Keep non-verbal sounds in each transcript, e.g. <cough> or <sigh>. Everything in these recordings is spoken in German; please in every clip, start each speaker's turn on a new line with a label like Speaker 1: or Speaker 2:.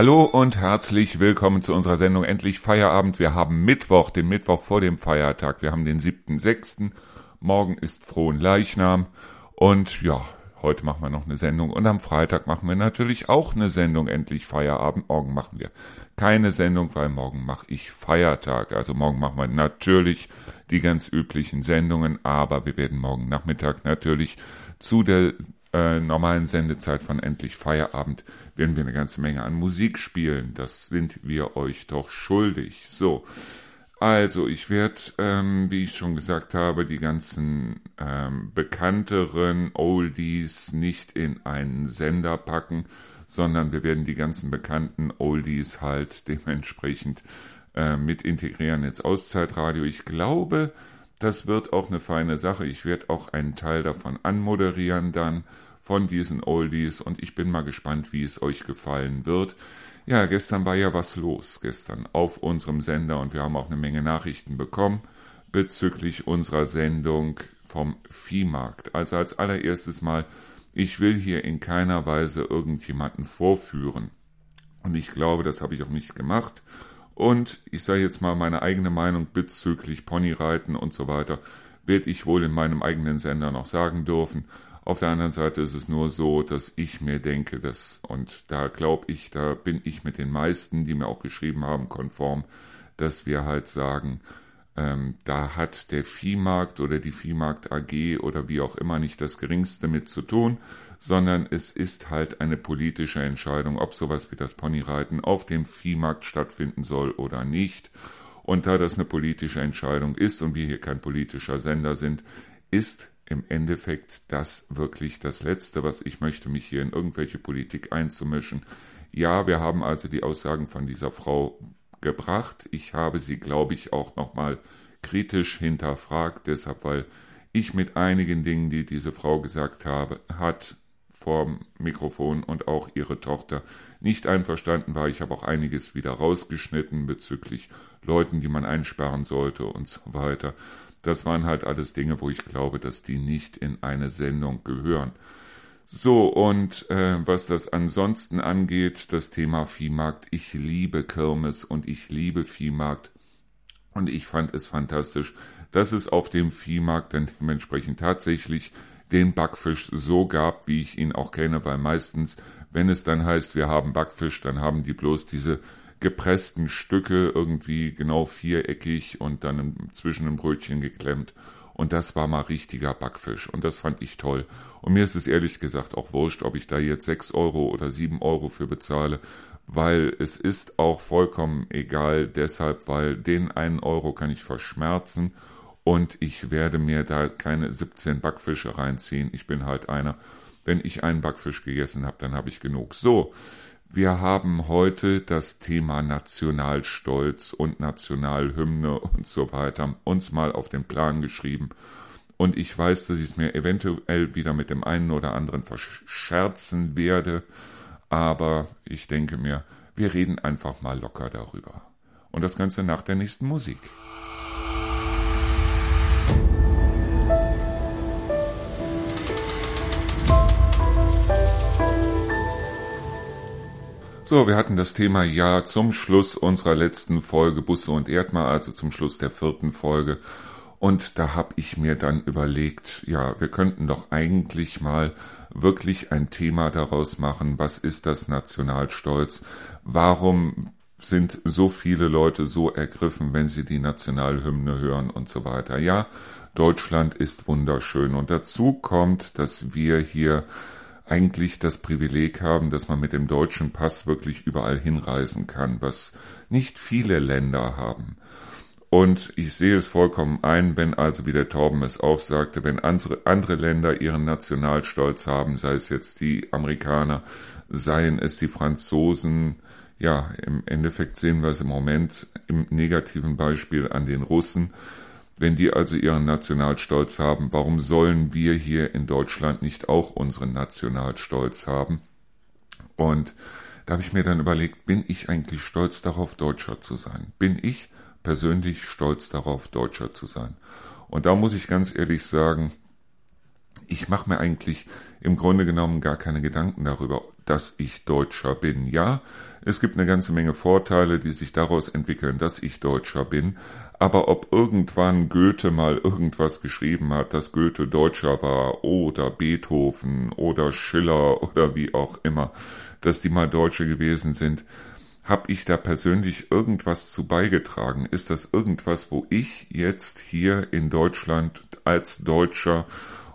Speaker 1: Hallo und herzlich willkommen zu unserer Sendung Endlich Feierabend. Wir haben Mittwoch, den Mittwoch vor dem Feiertag. Wir haben den 7.6. Morgen ist Frohen Leichnam. Und ja, heute machen wir noch eine Sendung. Und am Freitag machen wir natürlich auch eine Sendung Endlich Feierabend. Morgen machen wir keine Sendung, weil morgen mache ich Feiertag. Also morgen machen wir natürlich die ganz üblichen Sendungen. Aber wir werden morgen Nachmittag natürlich zu der äh, normalen Sendezeit von Endlich Feierabend werden wir eine ganze Menge an Musik spielen. Das sind wir euch doch schuldig. So, also ich werde, ähm, wie ich schon gesagt habe, die ganzen ähm, bekannteren Oldies nicht in einen Sender packen, sondern wir werden die ganzen bekannten Oldies halt dementsprechend äh, mit integrieren ins Auszeitradio. Ich glaube, das wird auch eine feine Sache. Ich werde auch einen Teil davon anmoderieren dann von diesen Oldies und ich bin mal gespannt, wie es euch gefallen wird. Ja, gestern war ja was los, gestern auf unserem Sender und wir haben auch eine Menge Nachrichten bekommen bezüglich unserer Sendung vom Viehmarkt. Also als allererstes mal, ich will hier in keiner Weise irgendjemanden vorführen. Und ich glaube, das habe ich auch nicht gemacht. Und ich sage jetzt mal meine eigene Meinung bezüglich Ponyreiten und so weiter, werde ich wohl in meinem eigenen Sender noch sagen dürfen. Auf der anderen Seite ist es nur so, dass ich mir denke, dass, und da glaube ich, da bin ich mit den meisten, die mir auch geschrieben haben, konform, dass wir halt sagen, ähm, da hat der Viehmarkt oder die Viehmarkt AG oder wie auch immer nicht das geringste mit zu tun, sondern es ist halt eine politische Entscheidung, ob sowas wie das Ponyreiten auf dem Viehmarkt stattfinden soll oder nicht. Und da das eine politische Entscheidung ist und wir hier kein politischer Sender sind, ist im Endeffekt das wirklich das Letzte, was ich möchte, mich hier in irgendwelche Politik einzumischen. Ja, wir haben also die Aussagen von dieser Frau gebracht. Ich habe sie, glaube ich, auch nochmal kritisch hinterfragt, deshalb, weil ich mit einigen Dingen, die diese Frau gesagt habe, hat, vorm Mikrofon und auch ihre Tochter nicht einverstanden war. Ich habe auch einiges wieder rausgeschnitten bezüglich Leuten, die man einsperren sollte und so weiter. Das waren halt alles Dinge, wo ich glaube, dass die nicht in eine Sendung gehören. So, und äh, was das ansonsten angeht, das Thema Viehmarkt, ich liebe Kirmes und ich liebe Viehmarkt. Und ich fand es fantastisch, dass es auf dem Viehmarkt dann dementsprechend tatsächlich den Backfisch so gab, wie ich ihn auch kenne, weil meistens, wenn es dann heißt, wir haben Backfisch, dann haben die bloß diese gepressten Stücke irgendwie genau viereckig und dann zwischen einem Brötchen geklemmt. Und das war mal richtiger Backfisch. Und das fand ich toll. Und mir ist es ehrlich gesagt auch wurscht, ob ich da jetzt sechs Euro oder sieben Euro für bezahle, weil es ist auch vollkommen egal, deshalb, weil den einen Euro kann ich verschmerzen und ich werde mir da keine 17 Backfische reinziehen. Ich bin halt einer. Wenn ich einen Backfisch gegessen habe, dann habe ich genug. So, wir haben heute das Thema Nationalstolz und Nationalhymne und so weiter uns mal auf den Plan geschrieben. Und ich weiß, dass ich es mir eventuell wieder mit dem einen oder anderen verscherzen werde. Aber ich denke mir, wir reden einfach mal locker darüber. Und das Ganze nach der nächsten Musik. So, wir hatten das Thema ja zum Schluss unserer letzten Folge Busse und Erdmar, also zum Schluss der vierten Folge. Und da habe ich mir dann überlegt, ja, wir könnten doch eigentlich mal wirklich ein Thema daraus machen. Was ist das Nationalstolz? Warum sind so viele Leute so ergriffen, wenn sie die Nationalhymne hören und so weiter? Ja, Deutschland ist wunderschön. Und dazu kommt, dass wir hier eigentlich das Privileg haben, dass man mit dem deutschen Pass wirklich überall hinreisen kann, was nicht viele Länder haben. Und ich sehe es vollkommen ein, wenn also, wie der Torben es auch sagte, wenn andere, Länder ihren Nationalstolz haben, sei es jetzt die Amerikaner, seien es die Franzosen, ja, im Endeffekt sehen wir es im Moment im negativen Beispiel an den Russen, wenn die also ihren Nationalstolz haben, warum sollen wir hier in Deutschland nicht auch unseren Nationalstolz haben? Und da habe ich mir dann überlegt, bin ich eigentlich stolz darauf, Deutscher zu sein? Bin ich persönlich stolz darauf, Deutscher zu sein? Und da muss ich ganz ehrlich sagen, ich mache mir eigentlich im Grunde genommen gar keine Gedanken darüber, dass ich Deutscher bin. Ja, es gibt eine ganze Menge Vorteile, die sich daraus entwickeln, dass ich Deutscher bin. Aber ob irgendwann Goethe mal irgendwas geschrieben hat, dass Goethe Deutscher war oder Beethoven oder Schiller oder wie auch immer, dass die mal Deutsche gewesen sind, habe ich da persönlich irgendwas zu beigetragen? Ist das irgendwas, wo ich jetzt hier in Deutschland als Deutscher,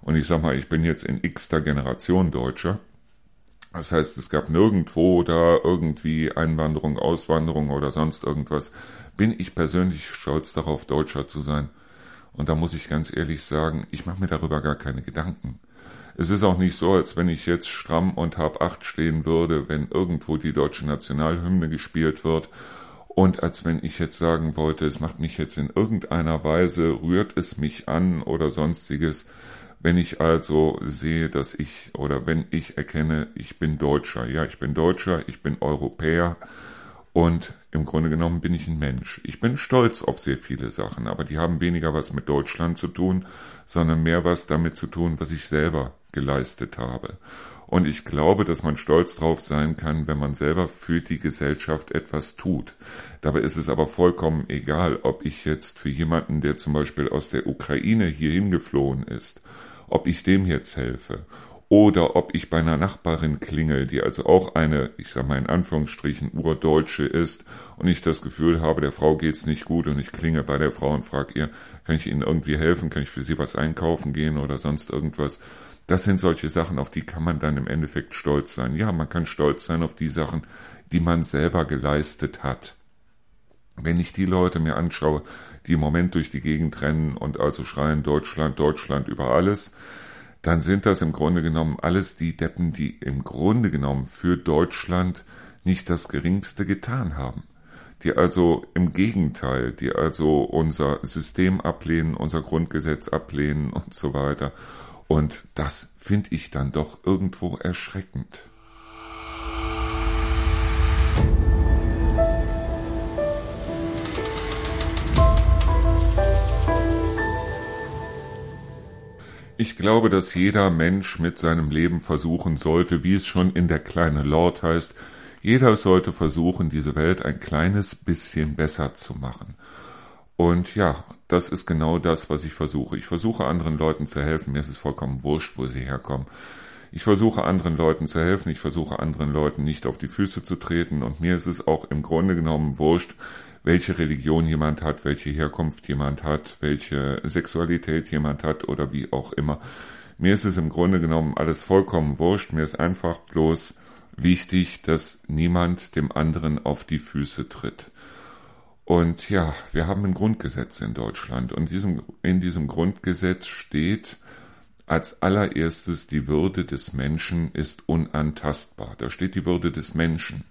Speaker 1: und ich sag mal, ich bin jetzt in x-ter Generation Deutscher, das heißt, es gab nirgendwo da irgendwie Einwanderung, Auswanderung oder sonst irgendwas. Bin ich persönlich stolz darauf, Deutscher zu sein. Und da muss ich ganz ehrlich sagen, ich mache mir darüber gar keine Gedanken. Es ist auch nicht so, als wenn ich jetzt stramm und hab acht stehen würde, wenn irgendwo die deutsche Nationalhymne gespielt wird. Und als wenn ich jetzt sagen wollte, es macht mich jetzt in irgendeiner Weise, rührt es mich an oder sonstiges. Wenn ich also sehe, dass ich oder wenn ich erkenne, ich bin Deutscher, ja, ich bin Deutscher, ich bin Europäer und im Grunde genommen bin ich ein Mensch. Ich bin stolz auf sehr viele Sachen, aber die haben weniger was mit Deutschland zu tun, sondern mehr was damit zu tun, was ich selber geleistet habe. Und ich glaube, dass man stolz drauf sein kann, wenn man selber für die Gesellschaft etwas tut. Dabei ist es aber vollkommen egal, ob ich jetzt für jemanden, der zum Beispiel aus der Ukraine hierhin geflohen ist, ob ich dem jetzt helfe oder ob ich bei einer Nachbarin klingel, die also auch eine, ich sag mal in Anführungsstrichen, Urdeutsche ist und ich das Gefühl habe, der Frau geht's nicht gut und ich klinge bei der Frau und frage ihr, kann ich Ihnen irgendwie helfen, kann ich für Sie was einkaufen gehen oder sonst irgendwas. Das sind solche Sachen, auf die kann man dann im Endeffekt stolz sein. Ja, man kann stolz sein auf die Sachen, die man selber geleistet hat. Wenn ich die Leute mir anschaue, die im Moment durch die Gegend rennen und also schreien Deutschland, Deutschland über alles, dann sind das im Grunde genommen alles die Deppen, die im Grunde genommen für Deutschland nicht das Geringste getan haben. Die also im Gegenteil, die also unser System ablehnen, unser Grundgesetz ablehnen und so weiter. Und das finde ich dann doch irgendwo erschreckend. Ich glaube, dass jeder Mensch mit seinem Leben versuchen sollte, wie es schon in der kleine Lord heißt, jeder sollte versuchen, diese Welt ein kleines bisschen besser zu machen. Und ja, das ist genau das, was ich versuche. Ich versuche anderen Leuten zu helfen. Mir ist es vollkommen wurscht, wo sie herkommen. Ich versuche anderen Leuten zu helfen. Ich versuche anderen Leuten nicht auf die Füße zu treten. Und mir ist es auch im Grunde genommen wurscht, welche Religion jemand hat, welche Herkunft jemand hat, welche Sexualität jemand hat oder wie auch immer. Mir ist es im Grunde genommen alles vollkommen wurscht. Mir ist einfach bloß wichtig, dass niemand dem anderen auf die Füße tritt. Und ja, wir haben ein Grundgesetz in Deutschland und diesem, in diesem Grundgesetz steht als allererstes, die Würde des Menschen ist unantastbar. Da steht die Würde des Menschen.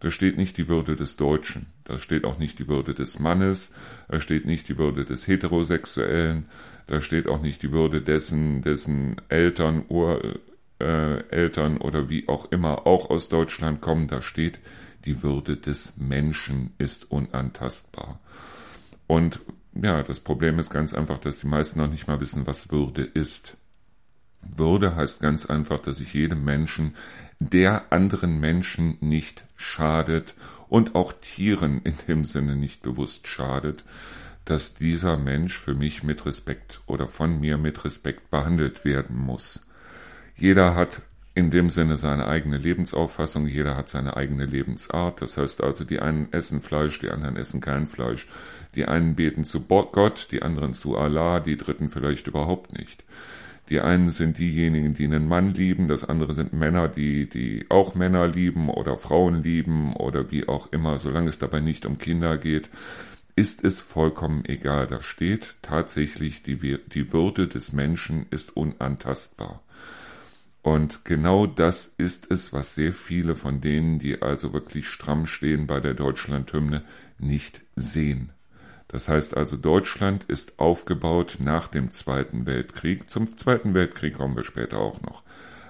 Speaker 1: Da steht nicht die Würde des Deutschen, da steht auch nicht die Würde des Mannes, da steht nicht die Würde des Heterosexuellen, da steht auch nicht die Würde dessen, dessen Eltern, Ureltern äh, oder wie auch immer auch aus Deutschland kommen, da steht, die Würde des Menschen ist unantastbar. Und ja, das Problem ist ganz einfach, dass die meisten noch nicht mal wissen, was Würde ist. Würde heißt ganz einfach, dass ich jedem Menschen der anderen Menschen nicht schadet und auch Tieren in dem Sinne nicht bewusst schadet, dass dieser Mensch für mich mit Respekt oder von mir mit Respekt behandelt werden muss. Jeder hat in dem Sinne seine eigene Lebensauffassung, jeder hat seine eigene Lebensart. Das heißt also, die einen essen Fleisch, die anderen essen kein Fleisch. Die einen beten zu Gott, die anderen zu Allah, die dritten vielleicht überhaupt nicht. Die einen sind diejenigen, die einen Mann lieben, das andere sind Männer, die, die auch Männer lieben oder Frauen lieben oder wie auch immer, solange es dabei nicht um Kinder geht, ist es vollkommen egal. Da steht tatsächlich, die, die Würde des Menschen ist unantastbar. Und genau das ist es, was sehr viele von denen, die also wirklich stramm stehen bei der Deutschlandhymne, nicht sehen. Das heißt also, Deutschland ist aufgebaut nach dem Zweiten Weltkrieg. Zum Zweiten Weltkrieg kommen wir später auch noch.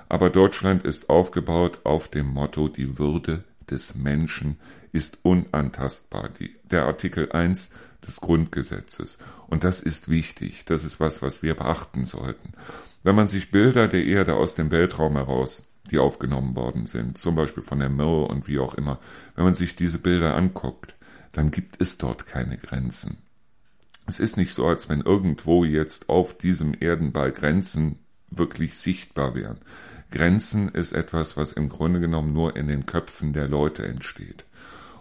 Speaker 1: Aber Deutschland ist aufgebaut auf dem Motto, die Würde des Menschen ist unantastbar. Die, der Artikel 1 des Grundgesetzes. Und das ist wichtig. Das ist was, was wir beachten sollten. Wenn man sich Bilder der Erde aus dem Weltraum heraus die aufgenommen worden sind, zum Beispiel von der Mir und wie auch immer, wenn man sich diese Bilder anguckt, dann gibt es dort keine Grenzen. Es ist nicht so, als wenn irgendwo jetzt auf diesem Erdenball Grenzen wirklich sichtbar wären. Grenzen ist etwas, was im Grunde genommen nur in den Köpfen der Leute entsteht.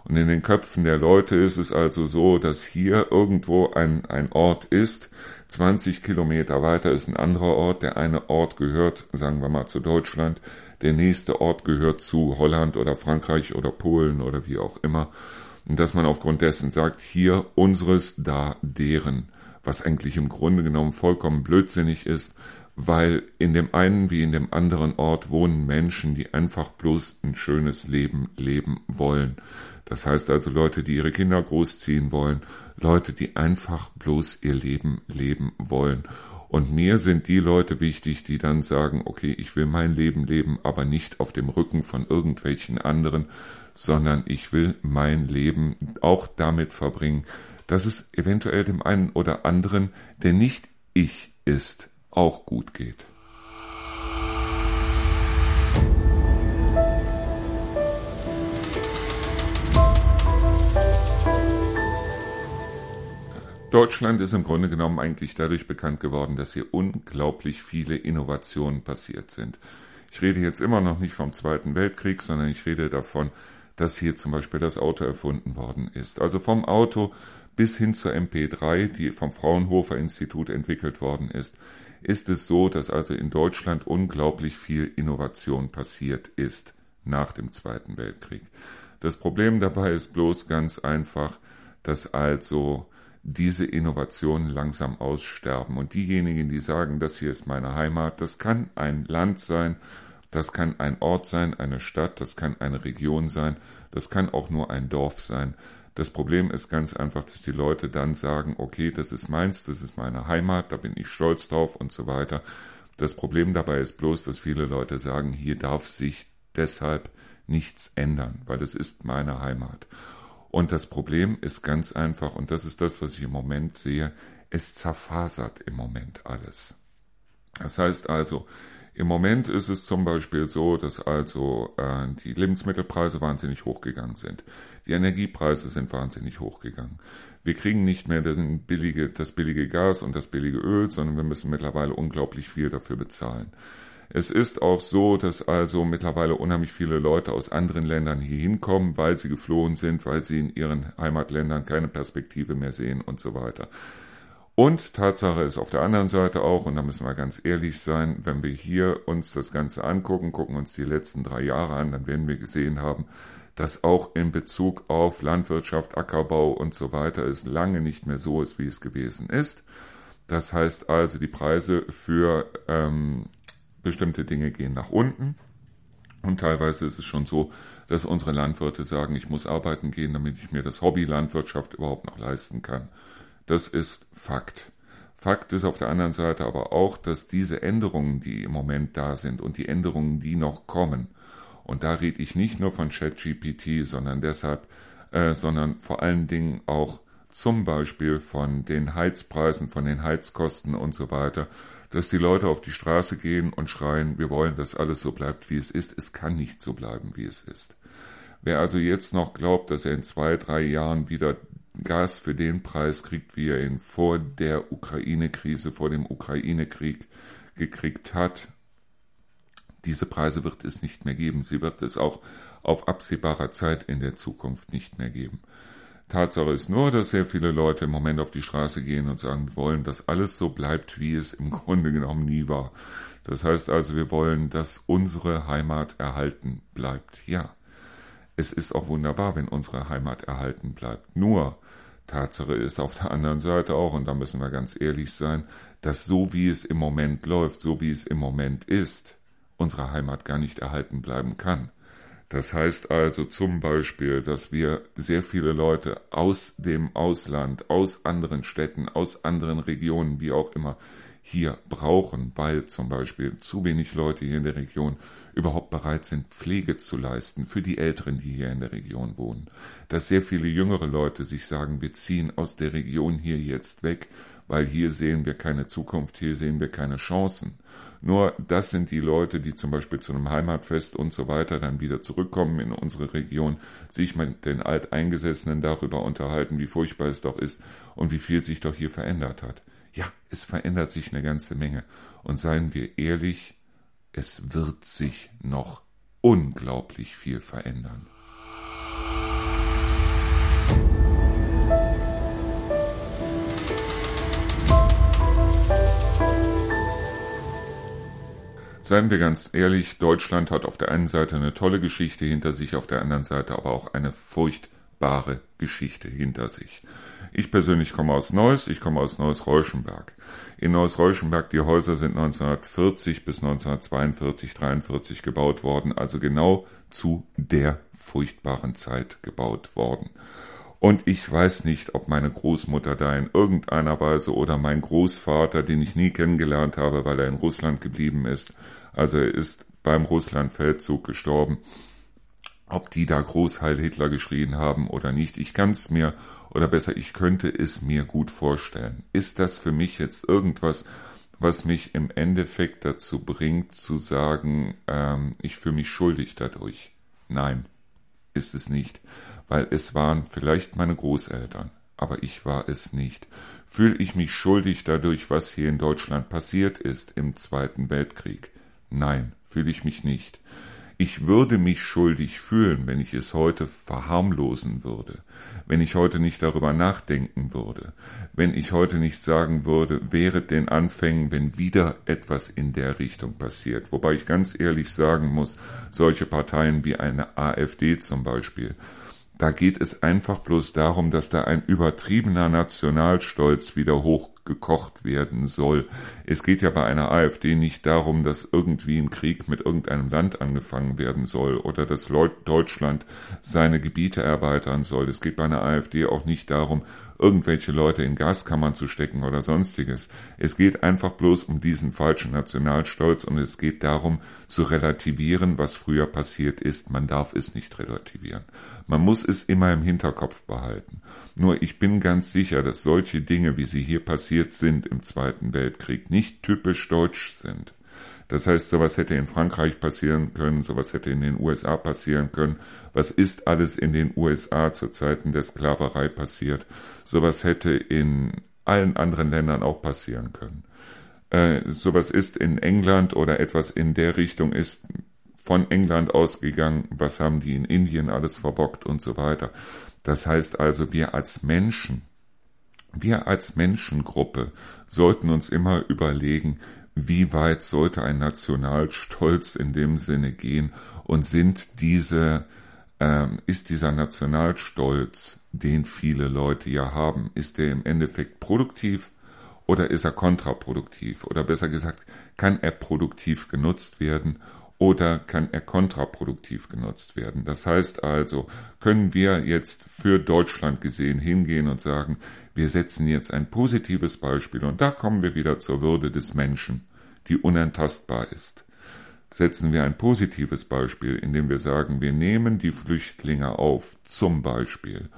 Speaker 1: Und in den Köpfen der Leute ist es also so, dass hier irgendwo ein, ein Ort ist, 20 Kilometer weiter ist ein anderer Ort, der eine Ort gehört, sagen wir mal, zu Deutschland, der nächste Ort gehört zu Holland oder Frankreich oder Polen oder wie auch immer. Dass man aufgrund dessen sagt, hier unseres, da deren, was eigentlich im Grunde genommen vollkommen blödsinnig ist, weil in dem einen wie in dem anderen Ort wohnen Menschen, die einfach bloß ein schönes Leben leben wollen. Das heißt also Leute, die ihre Kinder großziehen wollen, Leute, die einfach bloß ihr Leben leben wollen. Und mir sind die Leute wichtig, die dann sagen, okay, ich will mein Leben leben, aber nicht auf dem Rücken von irgendwelchen anderen, sondern ich will mein Leben auch damit verbringen, dass es eventuell dem einen oder anderen, der nicht ich ist, auch gut geht. Deutschland ist im Grunde genommen eigentlich dadurch bekannt geworden, dass hier unglaublich viele Innovationen passiert sind. Ich rede jetzt immer noch nicht vom Zweiten Weltkrieg, sondern ich rede davon, dass hier zum Beispiel das Auto erfunden worden ist. Also vom Auto bis hin zur MP3, die vom Fraunhofer Institut entwickelt worden ist, ist es so, dass also in Deutschland unglaublich viel Innovation passiert ist nach dem Zweiten Weltkrieg. Das Problem dabei ist bloß ganz einfach, dass also diese Innovationen langsam aussterben. Und diejenigen, die sagen, das hier ist meine Heimat, das kann ein Land sein, das kann ein Ort sein, eine Stadt, das kann eine Region sein, das kann auch nur ein Dorf sein. Das Problem ist ganz einfach, dass die Leute dann sagen, okay, das ist meins, das ist meine Heimat, da bin ich stolz drauf und so weiter. Das Problem dabei ist bloß, dass viele Leute sagen, hier darf sich deshalb nichts ändern, weil es ist meine Heimat. Und das Problem ist ganz einfach, und das ist das, was ich im Moment sehe, es zerfasert im Moment alles. Das heißt also, im Moment ist es zum Beispiel so, dass also äh, die Lebensmittelpreise wahnsinnig hochgegangen sind. Die Energiepreise sind wahnsinnig hochgegangen. Wir kriegen nicht mehr das billige, das billige Gas und das billige Öl, sondern wir müssen mittlerweile unglaublich viel dafür bezahlen. Es ist auch so, dass also mittlerweile unheimlich viele Leute aus anderen Ländern hier hinkommen, weil sie geflohen sind, weil sie in ihren Heimatländern keine Perspektive mehr sehen und so weiter. Und Tatsache ist auf der anderen Seite auch, und da müssen wir ganz ehrlich sein, wenn wir hier uns das Ganze angucken, gucken uns die letzten drei Jahre an, dann werden wir gesehen haben, dass auch in Bezug auf Landwirtschaft, Ackerbau und so weiter es lange nicht mehr so ist, wie es gewesen ist. Das heißt also, die Preise für ähm, bestimmte Dinge gehen nach unten. Und teilweise ist es schon so, dass unsere Landwirte sagen, ich muss arbeiten gehen, damit ich mir das Hobby Landwirtschaft überhaupt noch leisten kann. Das ist Fakt. Fakt ist auf der anderen Seite aber auch, dass diese Änderungen, die im Moment da sind und die Änderungen, die noch kommen, und da rede ich nicht nur von ChatGPT, sondern deshalb, äh, sondern vor allen Dingen auch zum Beispiel von den Heizpreisen, von den Heizkosten und so weiter, dass die Leute auf die Straße gehen und schreien, wir wollen, dass alles so bleibt, wie es ist. Es kann nicht so bleiben, wie es ist. Wer also jetzt noch glaubt, dass er in zwei, drei Jahren wieder Gas für den Preis kriegt, wie er ihn vor der Ukraine-Krise, vor dem Ukraine-Krieg gekriegt hat. Diese Preise wird es nicht mehr geben. Sie wird es auch auf absehbarer Zeit in der Zukunft nicht mehr geben. Tatsache ist nur, dass sehr viele Leute im Moment auf die Straße gehen und sagen, wir wollen, dass alles so bleibt, wie es im <laughs> Grunde genommen nie war. Das heißt also, wir wollen, dass unsere Heimat erhalten bleibt. Ja, es ist auch wunderbar, wenn unsere Heimat erhalten bleibt. Nur, Tatsache ist auf der anderen Seite auch, und da müssen wir ganz ehrlich sein, dass so wie es im Moment läuft, so wie es im Moment ist, unsere Heimat gar nicht erhalten bleiben kann. Das heißt also zum Beispiel, dass wir sehr viele Leute aus dem Ausland, aus anderen Städten, aus anderen Regionen, wie auch immer, hier brauchen, weil zum Beispiel zu wenig Leute hier in der Region überhaupt bereit sind, Pflege zu leisten für die Älteren, die hier in der Region wohnen. Dass sehr viele jüngere Leute sich sagen, wir ziehen aus der Region hier jetzt weg, weil hier sehen wir keine Zukunft, hier sehen wir keine Chancen. Nur das sind die Leute, die zum Beispiel zu einem Heimatfest und so weiter dann wieder zurückkommen in unsere Region, sich mit den Alteingesessenen darüber unterhalten, wie furchtbar es doch ist und wie viel sich doch hier verändert hat. Ja, es verändert sich eine ganze Menge. Und seien wir ehrlich, es wird sich noch unglaublich viel verändern. Seien wir ganz ehrlich, Deutschland hat auf der einen Seite eine tolle Geschichte hinter sich, auf der anderen Seite aber auch eine furchtbare Geschichte hinter sich. Ich persönlich komme aus Neuss, ich komme aus Neuss-Reuschenberg. In Neuss-Reuschenberg, die Häuser sind 1940 bis 1942, 43 gebaut worden, also genau zu der furchtbaren Zeit gebaut worden. Und ich weiß nicht, ob meine Großmutter da in irgendeiner Weise oder mein Großvater, den ich nie kennengelernt habe, weil er in Russland geblieben ist, also er ist beim Russlandfeldzug gestorben, ob die da Großheil Hitler geschrien haben oder nicht. Ich kann es mir, oder besser, ich könnte es mir gut vorstellen. Ist das für mich jetzt irgendwas, was mich im Endeffekt dazu bringt zu sagen, ähm, ich fühle mich schuldig dadurch? Nein, ist es nicht weil es waren vielleicht meine Großeltern, aber ich war es nicht. Fühle ich mich schuldig dadurch, was hier in Deutschland passiert ist im Zweiten Weltkrieg? Nein, fühle ich mich nicht. Ich würde mich schuldig fühlen, wenn ich es heute verharmlosen würde, wenn ich heute nicht darüber nachdenken würde, wenn ich heute nicht sagen würde, wäre den Anfängen, wenn wieder etwas in der Richtung passiert. Wobei ich ganz ehrlich sagen muss, solche Parteien wie eine AfD zum Beispiel, da geht es einfach bloß darum, dass da ein übertriebener Nationalstolz wieder hochgekocht werden soll. Es geht ja bei einer AfD nicht darum, dass irgendwie ein Krieg mit irgendeinem Land angefangen werden soll oder dass Deutschland seine Gebiete erweitern soll. Es geht bei einer AfD auch nicht darum, irgendwelche Leute in Gaskammern zu stecken oder sonstiges. Es geht einfach bloß um diesen falschen Nationalstolz und es geht darum zu relativieren, was früher passiert ist. Man darf es nicht relativieren. Man muss es immer im Hinterkopf behalten. Nur ich bin ganz sicher, dass solche Dinge, wie sie hier passiert sind im Zweiten Weltkrieg, nicht typisch deutsch sind. Das heißt, sowas hätte in Frankreich passieren können, sowas hätte in den USA passieren können. Was ist alles in den USA zu Zeiten der Sklaverei passiert? Sowas hätte in allen anderen Ländern auch passieren können. Äh, sowas ist in England oder etwas in der Richtung ist von England ausgegangen. Was haben die in Indien alles verbockt und so weiter. Das heißt also, wir als Menschen, wir als Menschengruppe sollten uns immer überlegen, wie weit sollte ein Nationalstolz in dem Sinne gehen und sind diese ähm, ist dieser Nationalstolz, den viele Leute ja haben, ist der im Endeffekt produktiv oder ist er kontraproduktiv? Oder besser gesagt, kann er produktiv genutzt werden oder kann er kontraproduktiv genutzt werden? Das heißt also, können wir jetzt für Deutschland gesehen hingehen und sagen, wir setzen jetzt ein positives Beispiel und da kommen wir wieder zur Würde des Menschen die unantastbar ist. Setzen wir ein positives Beispiel, indem wir sagen, wir nehmen die Flüchtlinge auf, zum Beispiel,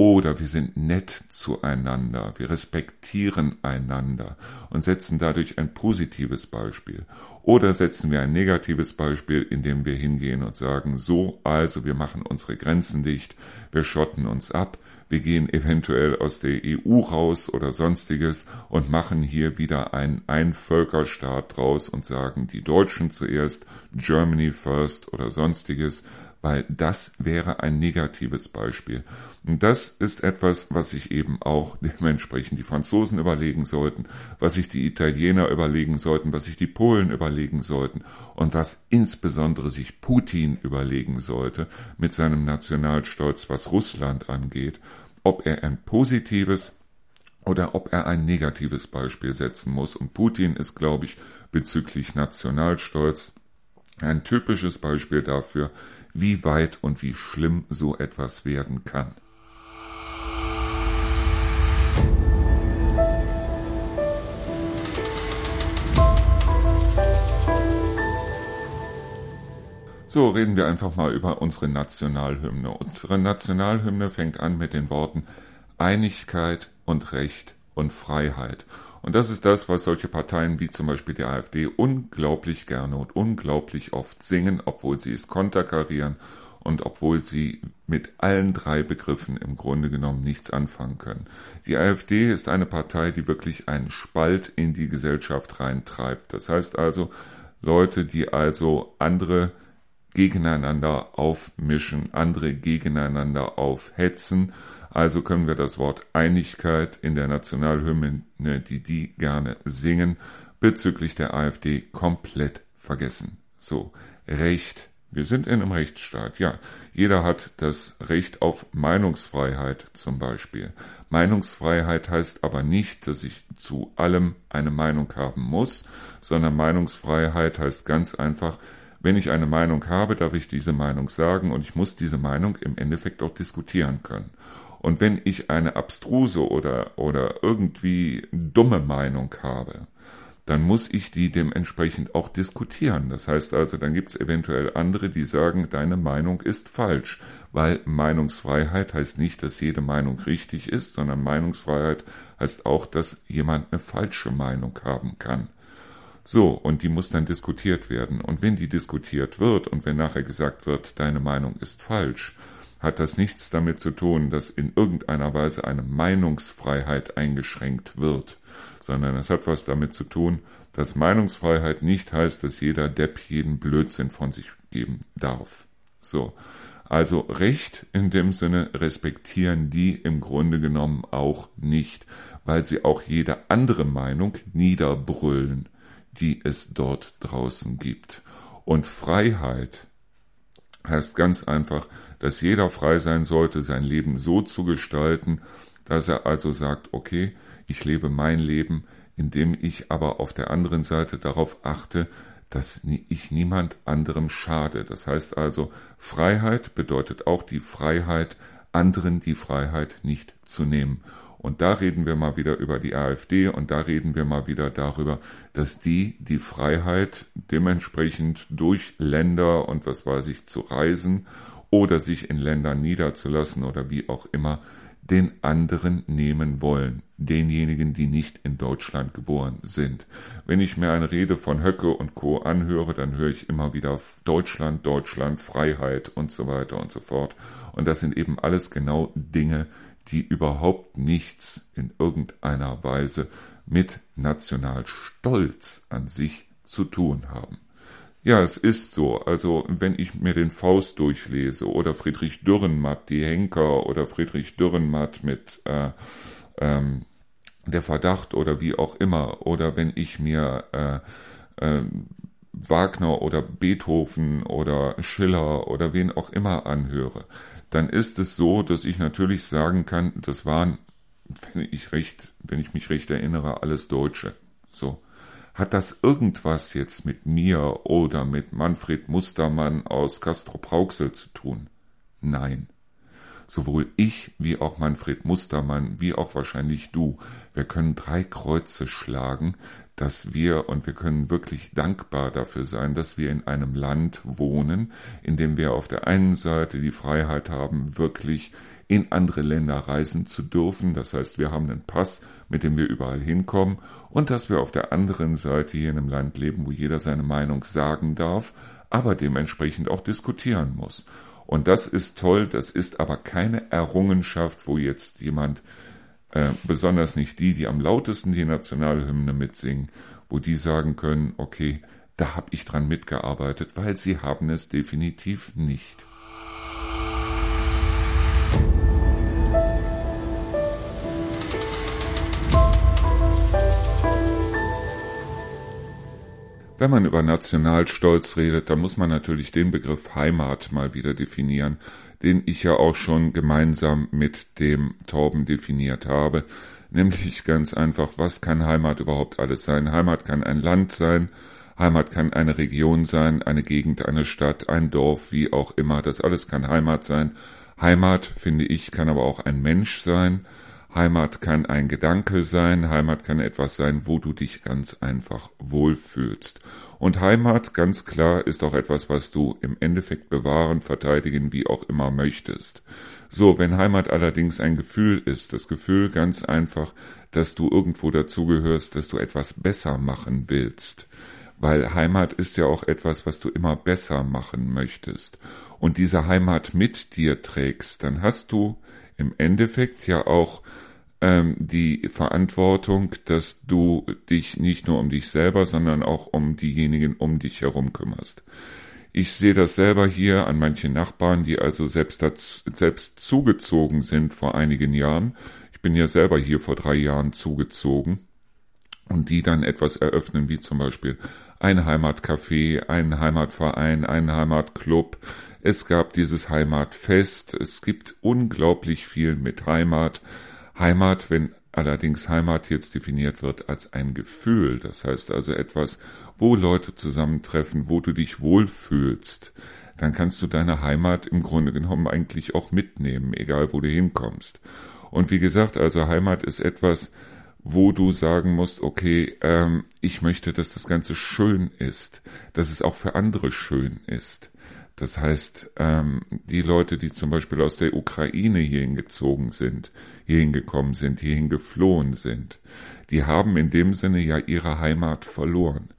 Speaker 1: oder wir sind nett zueinander, wir respektieren einander und setzen dadurch ein positives Beispiel. Oder setzen wir ein negatives Beispiel, indem wir hingehen und sagen, so also wir machen unsere Grenzen dicht, wir schotten uns ab, wir gehen eventuell aus der EU raus oder sonstiges und machen hier wieder einen Einvölkerstaat draus und sagen die Deutschen zuerst, Germany first oder sonstiges, weil das wäre ein negatives Beispiel. Und das ist etwas, was sich eben auch dementsprechend die Franzosen überlegen sollten, was sich die Italiener überlegen sollten, was sich die Polen überlegen sollten und was insbesondere sich Putin überlegen sollte mit seinem Nationalstolz, was Russland angeht, ob er ein positives oder ob er ein negatives Beispiel setzen muss. Und Putin ist, glaube ich, bezüglich Nationalstolz ein typisches Beispiel dafür, wie weit und wie schlimm so etwas werden kann. So reden wir einfach mal über unsere Nationalhymne. Unsere Nationalhymne fängt an mit den Worten Einigkeit und Recht und Freiheit. Und das ist das, was solche Parteien wie zum Beispiel die AfD unglaublich gerne und unglaublich oft singen, obwohl sie es konterkarieren und obwohl sie mit allen drei Begriffen im Grunde genommen nichts anfangen können. Die AfD ist eine Partei, die wirklich einen Spalt in die Gesellschaft reintreibt. Das heißt also, Leute, die also andere gegeneinander aufmischen, andere gegeneinander aufhetzen. Also können wir das Wort Einigkeit in der Nationalhymne, die die gerne singen, bezüglich der AfD komplett vergessen. So, Recht. Wir sind in einem Rechtsstaat, ja. Jeder hat das Recht auf Meinungsfreiheit zum Beispiel. Meinungsfreiheit heißt aber nicht, dass ich zu allem eine Meinung haben muss, sondern Meinungsfreiheit heißt ganz einfach, wenn ich eine Meinung habe, darf ich diese Meinung sagen und ich muss diese Meinung im Endeffekt auch diskutieren können. Und wenn ich eine abstruse oder, oder irgendwie dumme Meinung habe, dann muss ich die dementsprechend auch diskutieren. Das heißt also, dann gibt es eventuell andere, die sagen, deine Meinung ist falsch, weil Meinungsfreiheit heißt nicht, dass jede Meinung richtig ist, sondern Meinungsfreiheit heißt auch, dass jemand eine falsche Meinung haben kann. So, und die muss dann diskutiert werden. Und wenn die diskutiert wird und wenn nachher gesagt wird, deine Meinung ist falsch, hat das nichts damit zu tun, dass in irgendeiner Weise eine Meinungsfreiheit eingeschränkt wird, sondern es hat was damit zu tun, dass Meinungsfreiheit nicht heißt, dass jeder Depp jeden Blödsinn von sich geben darf. So. Also Recht in dem Sinne respektieren die im Grunde genommen auch nicht, weil sie auch jede andere Meinung niederbrüllen die es dort draußen gibt. Und Freiheit heißt ganz einfach, dass jeder frei sein sollte, sein Leben so zu gestalten, dass er also sagt, okay, ich lebe mein Leben, indem ich aber auf der anderen Seite darauf achte, dass ich niemand anderem schade. Das heißt also, Freiheit bedeutet auch die Freiheit, anderen die Freiheit nicht zu nehmen. Und da reden wir mal wieder über die AfD und da reden wir mal wieder darüber, dass die die Freiheit dementsprechend durch Länder und was weiß ich zu reisen oder sich in Ländern niederzulassen oder wie auch immer den anderen nehmen wollen, denjenigen, die nicht in Deutschland geboren sind. Wenn ich mir eine Rede von Höcke und Co. anhöre, dann höre ich immer wieder Deutschland, Deutschland, Freiheit und so weiter und so fort. Und das sind eben alles genau Dinge, die überhaupt nichts in irgendeiner Weise mit Nationalstolz an sich zu tun haben. Ja, es ist so. Also wenn ich mir den Faust durchlese oder Friedrich Dürrenmatt, die Henker oder Friedrich Dürrenmatt mit äh, ähm, der Verdacht oder wie auch immer, oder wenn ich mir äh, äh, Wagner oder Beethoven oder Schiller oder wen auch immer anhöre, dann ist es so, dass ich natürlich sagen kann, das waren, wenn ich recht, wenn ich mich recht erinnere, alles Deutsche. So. Hat das irgendwas jetzt mit mir oder mit Manfred Mustermann aus Castro Brauxel zu tun? Nein. Sowohl ich wie auch Manfred Mustermann, wie auch wahrscheinlich du, wir können drei Kreuze schlagen, dass wir, und wir können wirklich dankbar dafür sein, dass wir in einem Land wohnen, in dem wir auf der einen Seite die Freiheit haben, wirklich in andere Länder reisen zu dürfen. Das heißt, wir haben einen Pass, mit dem wir überall hinkommen und dass wir auf der anderen Seite hier in einem Land leben, wo jeder seine Meinung sagen darf, aber dementsprechend auch diskutieren muss. Und das ist toll, das ist aber keine Errungenschaft, wo jetzt jemand äh, besonders nicht die, die am lautesten die Nationalhymne mitsingen, wo die sagen können, okay, da habe ich dran mitgearbeitet, weil sie haben es definitiv nicht. Wenn man über Nationalstolz redet, dann muss man natürlich den Begriff Heimat mal wieder definieren, den ich ja auch schon gemeinsam mit dem Torben definiert habe. Nämlich ganz einfach, was kann Heimat überhaupt alles sein? Heimat kann ein Land sein, Heimat kann eine Region sein, eine Gegend, eine Stadt, ein Dorf, wie auch immer. Das alles kann Heimat sein. Heimat, finde ich, kann aber auch ein Mensch sein. Heimat kann ein Gedanke sein, Heimat kann etwas sein, wo du dich ganz einfach wohlfühlst. Und Heimat, ganz klar, ist auch etwas, was du im Endeffekt bewahren, verteidigen, wie auch immer möchtest. So, wenn Heimat allerdings ein Gefühl ist, das Gefühl ganz einfach, dass du irgendwo dazugehörst, dass du etwas besser machen willst, weil Heimat ist ja auch etwas, was du immer besser machen möchtest und diese Heimat mit dir trägst, dann hast du im Endeffekt ja auch ähm, die Verantwortung, dass du dich nicht nur um dich selber, sondern auch um diejenigen um dich herum kümmerst. Ich sehe das selber hier an manchen Nachbarn, die also selbst, selbst zugezogen sind vor einigen Jahren. Ich bin ja selber hier vor drei Jahren zugezogen und die dann etwas eröffnen, wie zum Beispiel ein Heimatcafé, ein Heimatverein, ein Heimatclub. Es gab dieses Heimatfest. Es gibt unglaublich viel mit Heimat. Heimat, wenn allerdings Heimat jetzt definiert wird als ein Gefühl, das heißt also etwas, wo Leute zusammentreffen, wo du dich wohlfühlst, dann kannst du deine Heimat im Grunde genommen eigentlich auch mitnehmen, egal wo du hinkommst. Und wie gesagt, also Heimat ist etwas, wo du sagen musst, okay, ähm, ich möchte, dass das Ganze schön ist, dass es auch für andere schön ist. Das heißt, ähm, die Leute, die zum Beispiel aus der Ukraine hierhin gezogen sind, hierhin gekommen sind, hierhin geflohen sind, die haben in dem Sinne ja ihre Heimat verloren.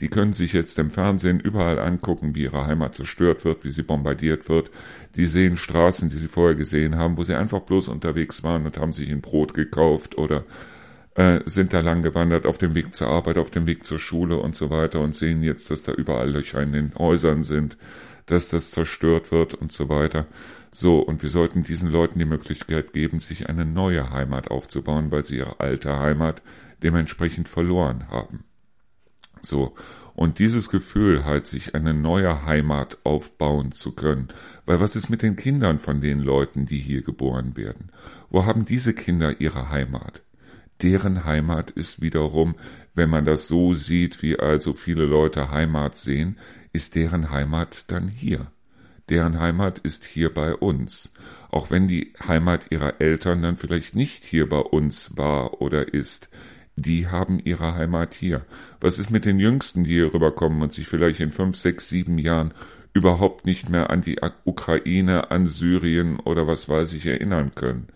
Speaker 1: Die können sich jetzt im Fernsehen überall angucken, wie ihre Heimat zerstört wird, wie sie bombardiert wird. Die sehen Straßen, die sie vorher gesehen haben, wo sie einfach bloß unterwegs waren und haben sich ein Brot gekauft oder äh, sind da lang gewandert auf dem Weg zur Arbeit, auf dem Weg zur Schule und so weiter und sehen jetzt, dass da überall Löcher in den Häusern sind, dass das zerstört wird und so weiter. So, und wir sollten diesen Leuten die Möglichkeit geben, sich eine neue Heimat aufzubauen, weil sie ihre alte Heimat dementsprechend verloren haben. So. Und dieses Gefühl halt, sich eine neue Heimat aufbauen zu können. Weil was ist mit den Kindern von den Leuten, die hier geboren werden? Wo haben diese Kinder ihre Heimat? Deren Heimat ist wiederum, wenn man das so sieht, wie also viele Leute Heimat sehen, ist deren Heimat dann hier. Deren Heimat ist hier bei uns. Auch wenn die Heimat ihrer Eltern dann vielleicht nicht hier bei uns war oder ist, die haben ihre Heimat hier. Was ist mit den Jüngsten, die hier rüberkommen und sich vielleicht in fünf, sechs, sieben Jahren überhaupt nicht mehr an die Ukraine, an Syrien oder was weiß ich erinnern können?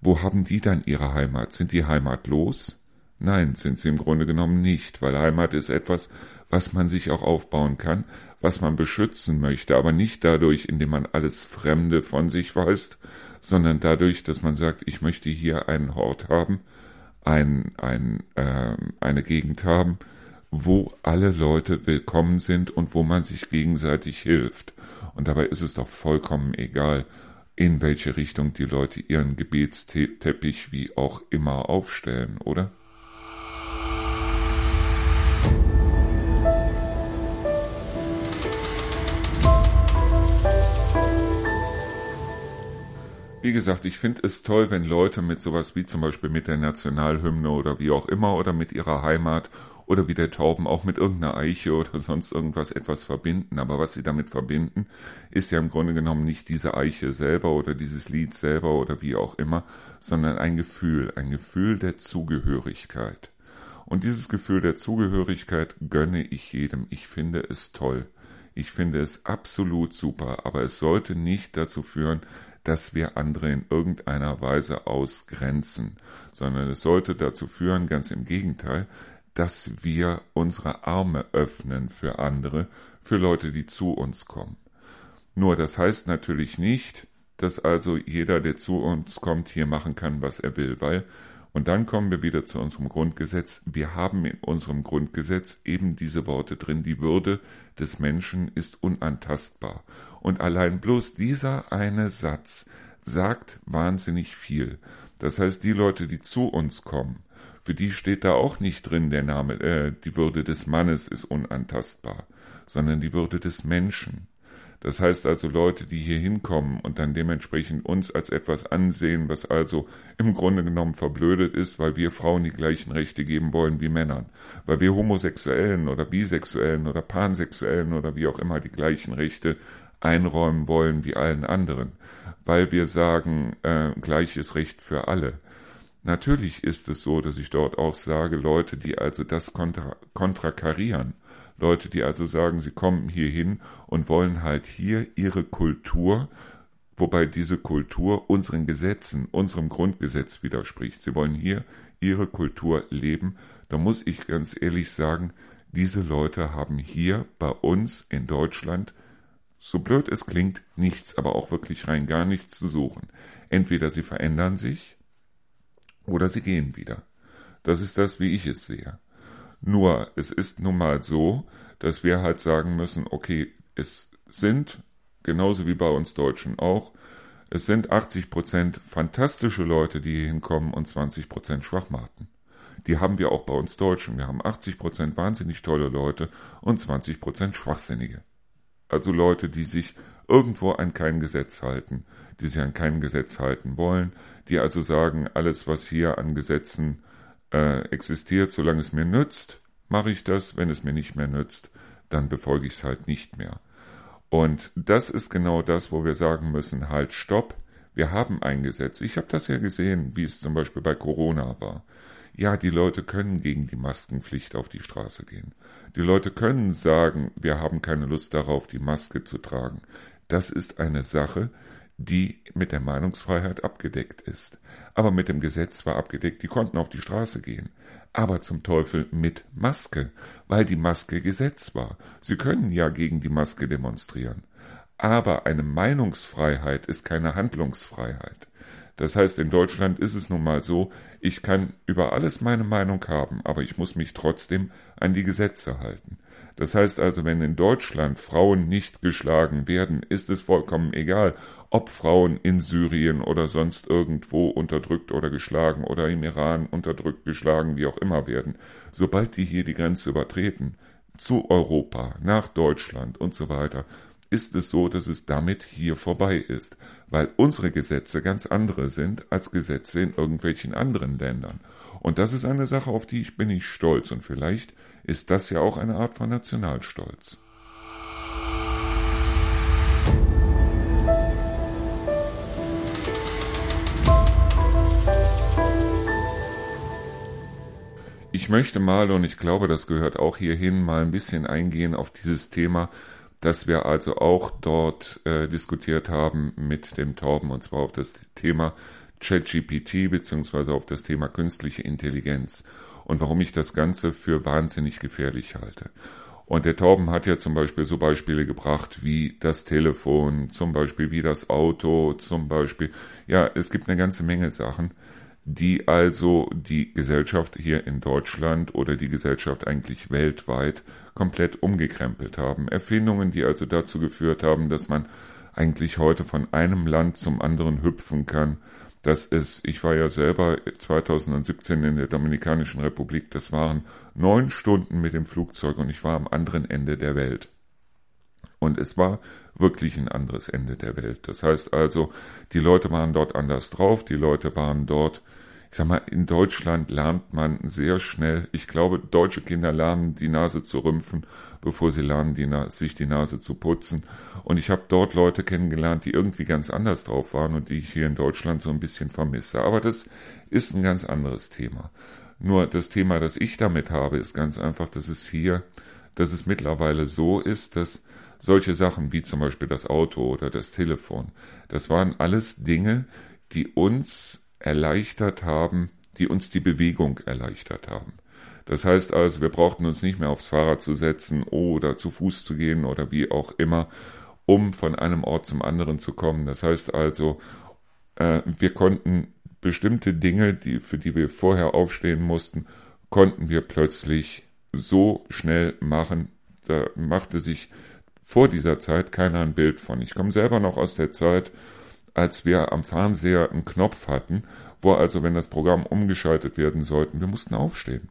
Speaker 1: Wo haben die dann ihre Heimat? Sind die heimatlos? Nein, sind sie im Grunde genommen nicht, weil Heimat ist etwas, was man sich auch aufbauen kann, was man beschützen möchte, aber nicht dadurch, indem man alles Fremde von sich weist, sondern dadurch, dass man sagt, ich möchte hier einen Hort haben, ein, ein, äh, eine Gegend haben, wo alle Leute willkommen sind und wo man sich gegenseitig hilft. Und dabei ist es doch vollkommen egal, in welche Richtung die Leute ihren Gebetsteppich wie auch immer aufstellen, oder? Wie gesagt, ich finde es toll, wenn Leute mit sowas wie zum Beispiel mit der Nationalhymne oder wie auch immer oder mit ihrer Heimat oder wie der Tauben auch mit irgendeiner Eiche oder sonst irgendwas etwas verbinden. Aber was sie damit verbinden, ist ja im Grunde genommen nicht diese Eiche selber oder dieses Lied selber oder wie auch immer, sondern ein Gefühl, ein Gefühl der Zugehörigkeit. Und dieses Gefühl der Zugehörigkeit gönne ich jedem. Ich finde es toll. Ich finde es absolut super, aber es sollte nicht dazu führen, dass wir andere in irgendeiner Weise ausgrenzen, sondern es sollte dazu führen, ganz im Gegenteil, dass wir unsere Arme öffnen für andere, für Leute, die zu uns kommen. Nur das heißt natürlich nicht, dass also jeder, der zu uns kommt, hier machen kann, was er will, weil und dann kommen wir wieder zu unserem Grundgesetz. Wir haben in unserem Grundgesetz eben diese Worte drin. Die Würde des Menschen ist unantastbar. Und allein bloß dieser eine Satz sagt wahnsinnig viel. Das heißt, die Leute, die zu uns kommen, für die steht da auch nicht drin der Name, äh, die Würde des Mannes ist unantastbar, sondern die Würde des Menschen. Das heißt also Leute, die hier hinkommen und dann dementsprechend uns als etwas ansehen, was also im Grunde genommen verblödet ist, weil wir Frauen die gleichen Rechte geben wollen wie Männern, weil wir Homosexuellen oder Bisexuellen oder Pansexuellen oder wie auch immer die gleichen Rechte einräumen wollen wie allen anderen, weil wir sagen, äh, gleiches Recht für alle. Natürlich ist es so, dass ich dort auch sage, Leute, die also das kontra kontrakarieren, Leute, die also sagen, sie kommen hier hin und wollen halt hier ihre Kultur, wobei diese Kultur unseren Gesetzen, unserem Grundgesetz widerspricht. Sie wollen hier ihre Kultur leben. Da muss ich ganz ehrlich sagen, diese Leute haben hier bei uns in Deutschland, so blöd es klingt, nichts, aber auch wirklich rein gar nichts zu suchen. Entweder sie verändern sich oder sie gehen wieder. Das ist das, wie ich es sehe. Nur, es ist nun mal so, dass wir halt sagen müssen, okay, es sind, genauso wie bei uns Deutschen auch, es sind 80 Prozent fantastische Leute, die hier hinkommen und 20 Prozent Schwachmaten. Die haben wir auch bei uns Deutschen. Wir haben 80 Prozent wahnsinnig tolle Leute und 20 Prozent Schwachsinnige. Also Leute, die sich irgendwo an kein Gesetz halten, die sich an kein Gesetz halten wollen, die also sagen, alles, was hier an Gesetzen äh, existiert, solange es mir nützt, mache ich das, wenn es mir nicht mehr nützt, dann befolge ich es halt nicht mehr. Und das ist genau das, wo wir sagen müssen, halt, stopp, wir haben ein Gesetz. Ich habe das ja gesehen, wie es zum Beispiel bei Corona war. Ja, die Leute können gegen die Maskenpflicht auf die Straße gehen. Die Leute können sagen, wir haben keine Lust darauf, die Maske zu tragen. Das ist eine Sache, die mit der Meinungsfreiheit abgedeckt ist. Aber mit dem Gesetz war abgedeckt, die konnten auf die Straße gehen. Aber zum Teufel mit Maske, weil die Maske Gesetz war. Sie können ja gegen die Maske demonstrieren. Aber eine Meinungsfreiheit ist keine Handlungsfreiheit. Das heißt, in Deutschland ist es nun mal so, ich kann über alles meine Meinung haben, aber ich muss mich trotzdem an die Gesetze halten. Das heißt also, wenn in Deutschland Frauen nicht geschlagen werden, ist es vollkommen egal, ob Frauen in Syrien oder sonst irgendwo unterdrückt oder geschlagen oder im Iran unterdrückt, geschlagen, wie auch immer werden. Sobald die hier die Grenze übertreten, zu Europa, nach Deutschland und so weiter, ist es so, dass es damit hier vorbei ist, weil unsere Gesetze ganz andere sind als Gesetze in irgendwelchen anderen Ländern. Und das ist eine Sache, auf die ich bin ich stolz und vielleicht ist das ja auch eine Art von Nationalstolz. Ich möchte mal, und ich glaube, das gehört auch hierhin, mal ein bisschen eingehen auf dieses Thema, dass wir also auch dort äh, diskutiert haben mit dem Torben und zwar auf das Thema ChatGPT beziehungsweise auf das Thema künstliche Intelligenz und warum ich das Ganze für wahnsinnig gefährlich halte. Und der Torben hat ja zum Beispiel so Beispiele gebracht wie das Telefon, zum Beispiel wie das Auto, zum Beispiel, ja, es gibt eine ganze Menge Sachen, die also die Gesellschaft hier in Deutschland oder die Gesellschaft eigentlich weltweit komplett umgekrempelt haben. Erfindungen, die also dazu geführt haben, dass man eigentlich heute von einem Land zum anderen hüpfen kann. Das ist, ich war ja selber 2017 in der Dominikanischen Republik, das waren neun Stunden mit dem Flugzeug und ich war am anderen Ende der Welt. Und es war wirklich ein anderes Ende der Welt. Das heißt also, die Leute waren dort anders drauf, die Leute waren dort ich sag mal, in Deutschland lernt man sehr schnell, ich glaube, deutsche Kinder lernen die Nase zu rümpfen, bevor sie lernen, die sich die Nase zu putzen. Und ich habe dort Leute kennengelernt, die irgendwie ganz anders drauf waren und die ich hier in Deutschland so ein bisschen vermisse. Aber das ist ein ganz anderes Thema. Nur das Thema, das ich damit habe, ist ganz einfach, dass es hier, dass es mittlerweile so ist, dass solche Sachen wie zum Beispiel das Auto oder das Telefon, das waren alles Dinge, die uns erleichtert haben, die uns die Bewegung erleichtert haben. Das heißt also, wir brauchten uns nicht mehr aufs Fahrrad zu setzen oder zu Fuß zu gehen oder wie auch immer, um von einem Ort zum anderen zu kommen. Das heißt also, äh, wir konnten bestimmte Dinge, die, für die wir vorher aufstehen mussten, konnten wir plötzlich so schnell machen. Da machte sich vor dieser Zeit keiner ein Bild von. Ich komme selber noch aus der Zeit, als wir am Fernseher einen Knopf hatten, wo also, wenn das Programm umgeschaltet werden sollte, wir mussten aufstehen.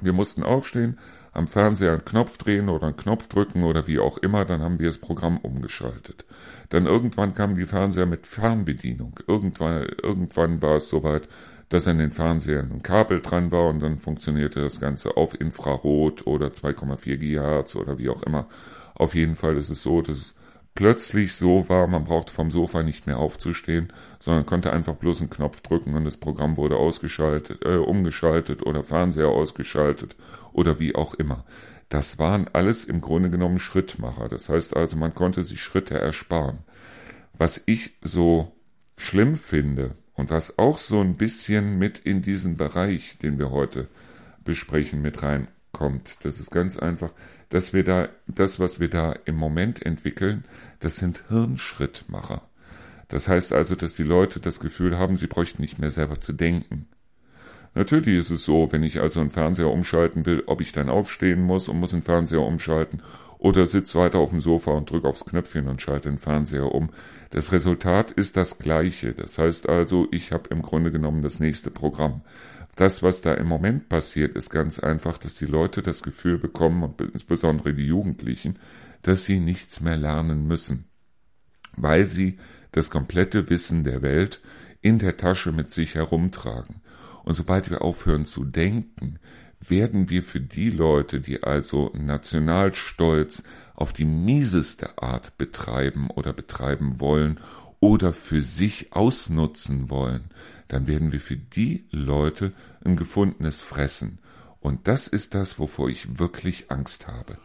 Speaker 1: Wir mussten aufstehen, am Fernseher einen Knopf drehen oder einen Knopf drücken oder wie auch immer, dann haben wir das Programm umgeschaltet. Dann irgendwann kamen die Fernseher mit Fernbedienung. Irgendwann, irgendwann war es soweit, dass an den Fernsehern ein Kabel dran war und dann funktionierte das Ganze auf Infrarot oder 2,4 GHz oder wie auch immer. Auf jeden Fall ist es so, dass es plötzlich so war, man brauchte vom Sofa nicht mehr aufzustehen, sondern konnte einfach bloß einen Knopf drücken und das Programm wurde ausgeschaltet, äh, umgeschaltet oder Fernseher ausgeschaltet oder wie auch immer. Das waren alles im Grunde genommen Schrittmacher. Das heißt also, man konnte sich Schritte ersparen. Was ich so schlimm finde und was auch so ein bisschen mit in diesen Bereich, den wir heute besprechen, mit reinkommt, das ist ganz einfach, dass wir da, das, was wir da im Moment entwickeln, das sind Hirnschrittmacher. Das heißt also, dass die Leute das Gefühl haben, sie bräuchten nicht mehr selber zu denken. Natürlich ist es so, wenn ich also einen Fernseher umschalten will, ob ich dann aufstehen muss und muss den Fernseher umschalten oder sitze weiter auf dem Sofa und drücke aufs Knöpfchen und schalte den Fernseher um. Das Resultat ist das gleiche. Das heißt also, ich habe im Grunde genommen das nächste Programm. Das, was da im Moment passiert, ist ganz einfach, dass die Leute das Gefühl bekommen, und insbesondere die Jugendlichen, dass sie nichts mehr lernen müssen, weil sie das komplette Wissen der Welt in der Tasche mit sich herumtragen. Und sobald wir aufhören zu denken, werden wir für die Leute, die also Nationalstolz auf die mieseste Art betreiben oder betreiben wollen oder für sich ausnutzen wollen, dann werden wir für die Leute ein gefundenes Fressen. Und das ist das, wovor ich wirklich Angst habe.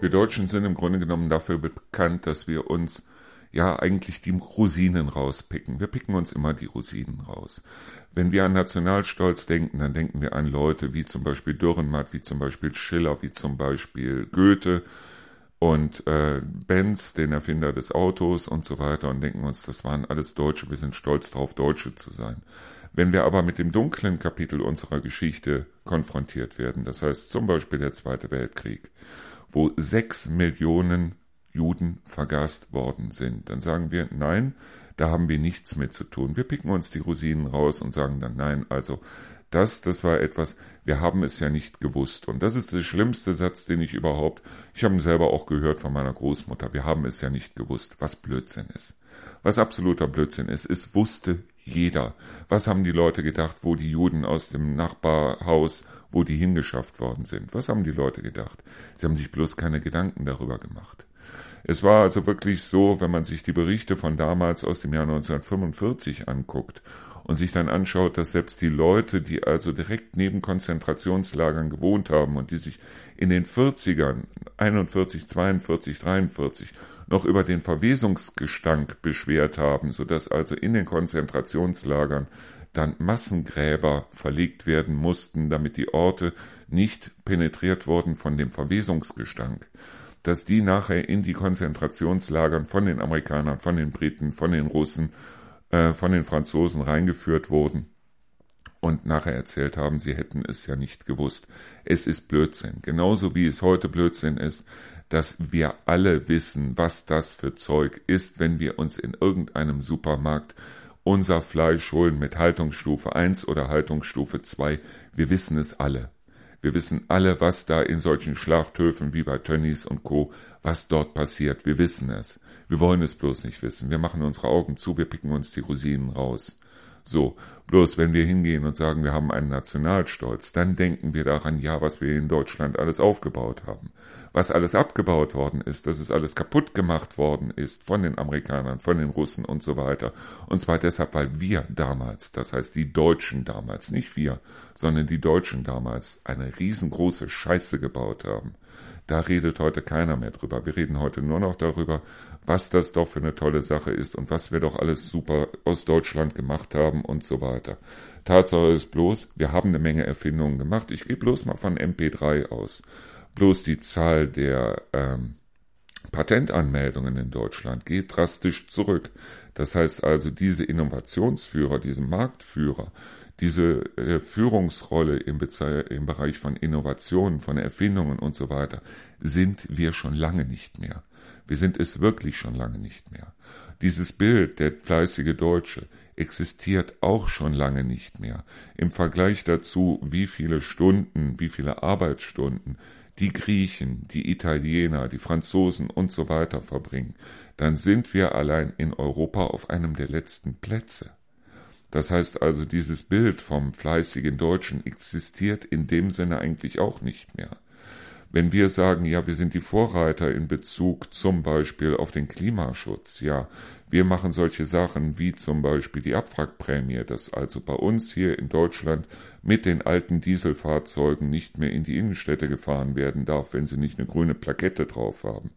Speaker 1: Wir Deutschen sind im Grunde genommen dafür bekannt, dass wir uns ja eigentlich die Rosinen rauspicken. Wir picken uns immer die Rosinen raus. Wenn wir an Nationalstolz denken, dann denken wir an Leute wie zum Beispiel Dürrenmatt, wie zum Beispiel Schiller, wie zum Beispiel Goethe und äh, Benz, den Erfinder des Autos und so weiter und denken uns, das waren alles Deutsche, wir sind stolz darauf, Deutsche zu sein. Wenn wir aber mit dem dunklen Kapitel unserer Geschichte konfrontiert werden, das heißt zum Beispiel der Zweite Weltkrieg, wo sechs Millionen Juden vergast worden sind. Dann sagen wir, nein, da haben wir nichts mit zu tun. Wir picken uns die Rosinen raus und sagen dann, nein, also das, das war etwas, wir haben es ja nicht gewusst. Und das ist der schlimmste Satz, den ich überhaupt, ich habe ihn selber auch gehört von meiner Großmutter, wir haben es ja nicht gewusst, was Blödsinn ist. Was absoluter Blödsinn ist, es wusste jeder. Was haben die Leute gedacht, wo die Juden aus dem Nachbarhaus wo die hingeschafft worden sind. Was haben die Leute gedacht? Sie haben sich bloß keine Gedanken darüber gemacht. Es war also wirklich so, wenn man sich die Berichte von damals aus dem Jahr 1945 anguckt und sich dann anschaut, dass selbst die Leute, die also direkt neben Konzentrationslagern gewohnt haben und die sich in den 40ern, 41, 42, 43, noch über den Verwesungsgestank beschwert haben, sodass also in den Konzentrationslagern dann Massengräber verlegt werden mussten, damit die Orte nicht penetriert wurden von dem Verwesungsgestank, dass die nachher in die Konzentrationslagern von den Amerikanern, von den Briten, von den Russen, äh, von den Franzosen reingeführt wurden und nachher erzählt haben, sie hätten es ja nicht gewusst. Es ist Blödsinn. Genauso wie es heute Blödsinn ist, dass wir alle wissen, was das für Zeug ist, wenn wir uns in irgendeinem Supermarkt unser Fleisch holen mit Haltungsstufe 1 oder Haltungsstufe 2. Wir wissen es alle. Wir wissen alle, was da in solchen Schlachthöfen wie bei Tönnies und Co., was dort passiert. Wir wissen es. Wir wollen es bloß nicht wissen. Wir machen unsere Augen zu, wir picken uns die Rosinen raus. So, bloß wenn wir hingehen und sagen, wir haben einen Nationalstolz, dann denken wir daran, ja, was wir in Deutschland alles aufgebaut haben. Was alles abgebaut worden ist, dass es alles kaputt gemacht worden ist von den Amerikanern, von den Russen und so weiter. Und zwar deshalb, weil wir damals, das heißt die Deutschen damals, nicht wir, sondern die Deutschen damals eine riesengroße Scheiße gebaut haben. Da redet heute keiner mehr drüber. Wir reden heute nur noch darüber, was das doch für eine tolle Sache ist und was wir doch alles super aus Deutschland gemacht haben und so weiter. Tatsache ist bloß, wir haben eine Menge Erfindungen gemacht. Ich gehe bloß mal von MP3 aus. Bloß die Zahl der ähm, Patentanmeldungen in Deutschland geht drastisch zurück. Das heißt also, diese Innovationsführer, diese Marktführer, diese äh, Führungsrolle im, im Bereich von Innovationen, von Erfindungen und so weiter, sind wir schon lange nicht mehr. Wir sind es wirklich schon lange nicht mehr. Dieses Bild, der fleißige Deutsche, existiert auch schon lange nicht mehr. Im Vergleich dazu, wie viele Stunden, wie viele Arbeitsstunden die Griechen, die Italiener, die Franzosen und so weiter verbringen, dann sind wir allein in Europa auf einem der letzten Plätze. Das heißt also, dieses Bild vom fleißigen Deutschen existiert in dem Sinne eigentlich auch nicht mehr. Wenn wir sagen, ja, wir sind die Vorreiter in Bezug zum Beispiel auf den Klimaschutz, ja, wir machen solche Sachen wie zum Beispiel die Abwrackprämie, dass also bei uns hier in Deutschland mit den alten Dieselfahrzeugen nicht mehr in die Innenstädte gefahren werden darf, wenn sie nicht eine grüne Plakette drauf haben.